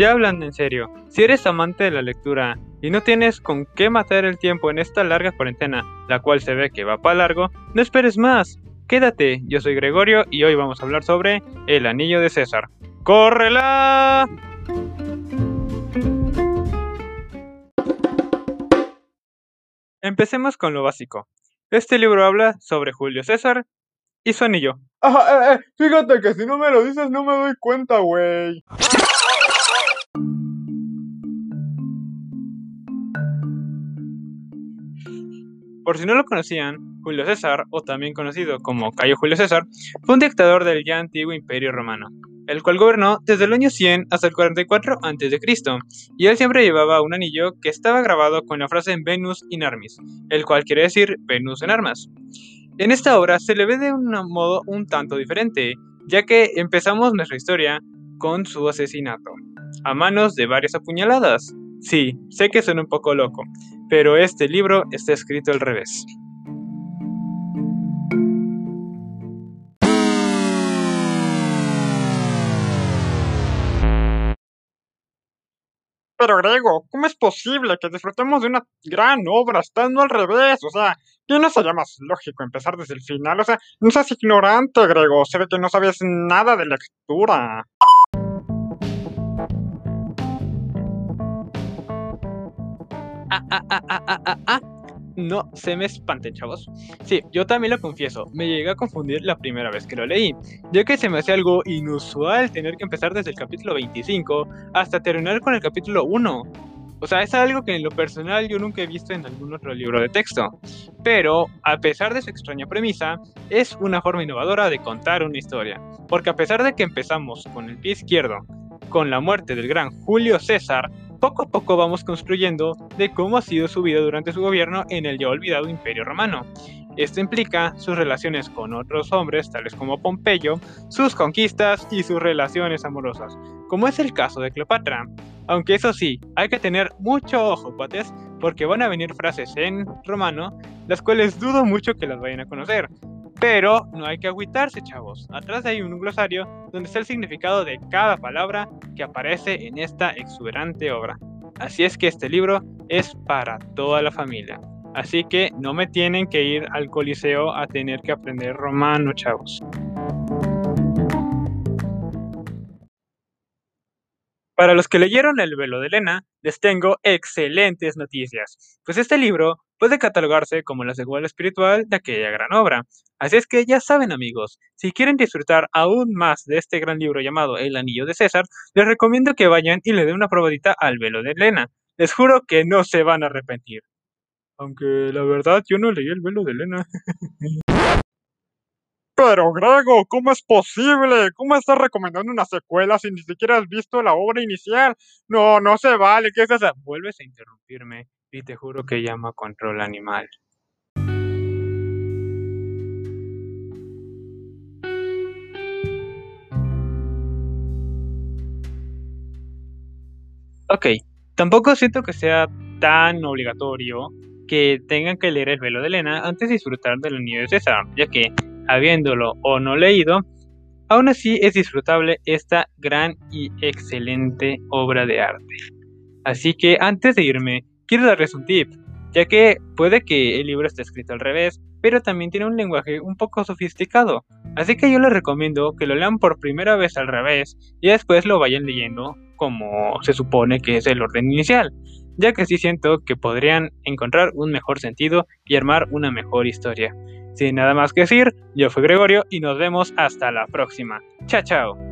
Ya hablando en serio, si eres amante de la lectura y no tienes con qué matar el tiempo en esta larga cuarentena, la cual se ve que va para largo, no esperes más. Quédate, yo soy Gregorio y hoy vamos a hablar sobre El Anillo de César. ¡Córrela! Empecemos con lo básico. Este libro habla sobre Julio César y su anillo. Eh, eh, fíjate que si no me lo dices no me doy cuenta, güey. Por si no lo conocían, Julio César, o también conocido como Cayo Julio César, fue un dictador del ya antiguo Imperio Romano, el cual gobernó desde el año 100 hasta el 44 a.C., y él siempre llevaba un anillo que estaba grabado con la frase Venus in armis, el cual quiere decir Venus en armas. En esta obra se le ve de un modo un tanto diferente, ya que empezamos nuestra historia con su asesinato, a manos de varias apuñaladas. Sí, sé que suena un poco loco, pero este libro está escrito al revés. Pero Grego, ¿cómo es posible que disfrutemos de una gran obra estando al revés? O sea, ¿qué no sería más lógico empezar desde el final? O sea, no seas ignorante, Grego. Se ve que no sabes nada de lectura. Ah, ah, ah. No se me espanten, chavos. Sí, yo también lo confieso, me llegué a confundir la primera vez que lo leí, ya que se me hacía algo inusual tener que empezar desde el capítulo 25 hasta terminar con el capítulo 1. O sea, es algo que en lo personal yo nunca he visto en algún otro libro de texto. Pero, a pesar de su extraña premisa, es una forma innovadora de contar una historia. Porque a pesar de que empezamos con el pie izquierdo, con la muerte del gran Julio César, poco a poco vamos construyendo de cómo ha sido su vida durante su gobierno en el ya olvidado Imperio Romano. Esto implica sus relaciones con otros hombres, tales como Pompeyo, sus conquistas y sus relaciones amorosas, como es el caso de Cleopatra. Aunque eso sí, hay que tener mucho ojo, cuates, porque van a venir frases en romano, las cuales dudo mucho que las vayan a conocer. Pero no hay que agüitarse, chavos. Atrás hay un glosario donde está el significado de cada palabra que aparece en esta exuberante obra. Así es que este libro es para toda la familia. Así que no me tienen que ir al coliseo a tener que aprender romano, chavos. Para los que leyeron El velo de Elena, les tengo excelentes noticias, pues este libro puede catalogarse como la secuela espiritual de aquella gran obra. Así es que ya saben amigos, si quieren disfrutar aún más de este gran libro llamado El Anillo de César, les recomiendo que vayan y le den una probadita al velo de Elena. Les juro que no se van a arrepentir. Aunque la verdad yo no leí el velo de Elena. Pero Grego, ¿cómo es posible? ¿Cómo estás recomendando una secuela si ni siquiera has visto la obra inicial? No, no se vale, ¿qué es eso? Vuelves a interrumpirme y te juro que llama control animal. Ok, tampoco siento que sea tan obligatorio que tengan que leer el velo de Elena antes de disfrutar del anillo de César, ya que habiéndolo o no leído, aún así es disfrutable esta gran y excelente obra de arte. Así que antes de irme, quiero darles un tip, ya que puede que el libro esté escrito al revés, pero también tiene un lenguaje un poco sofisticado. Así que yo les recomiendo que lo lean por primera vez al revés y después lo vayan leyendo como se supone que es el orden inicial, ya que sí siento que podrían encontrar un mejor sentido y armar una mejor historia. Sin nada más que decir, yo fui Gregorio y nos vemos hasta la próxima. Chao, chao.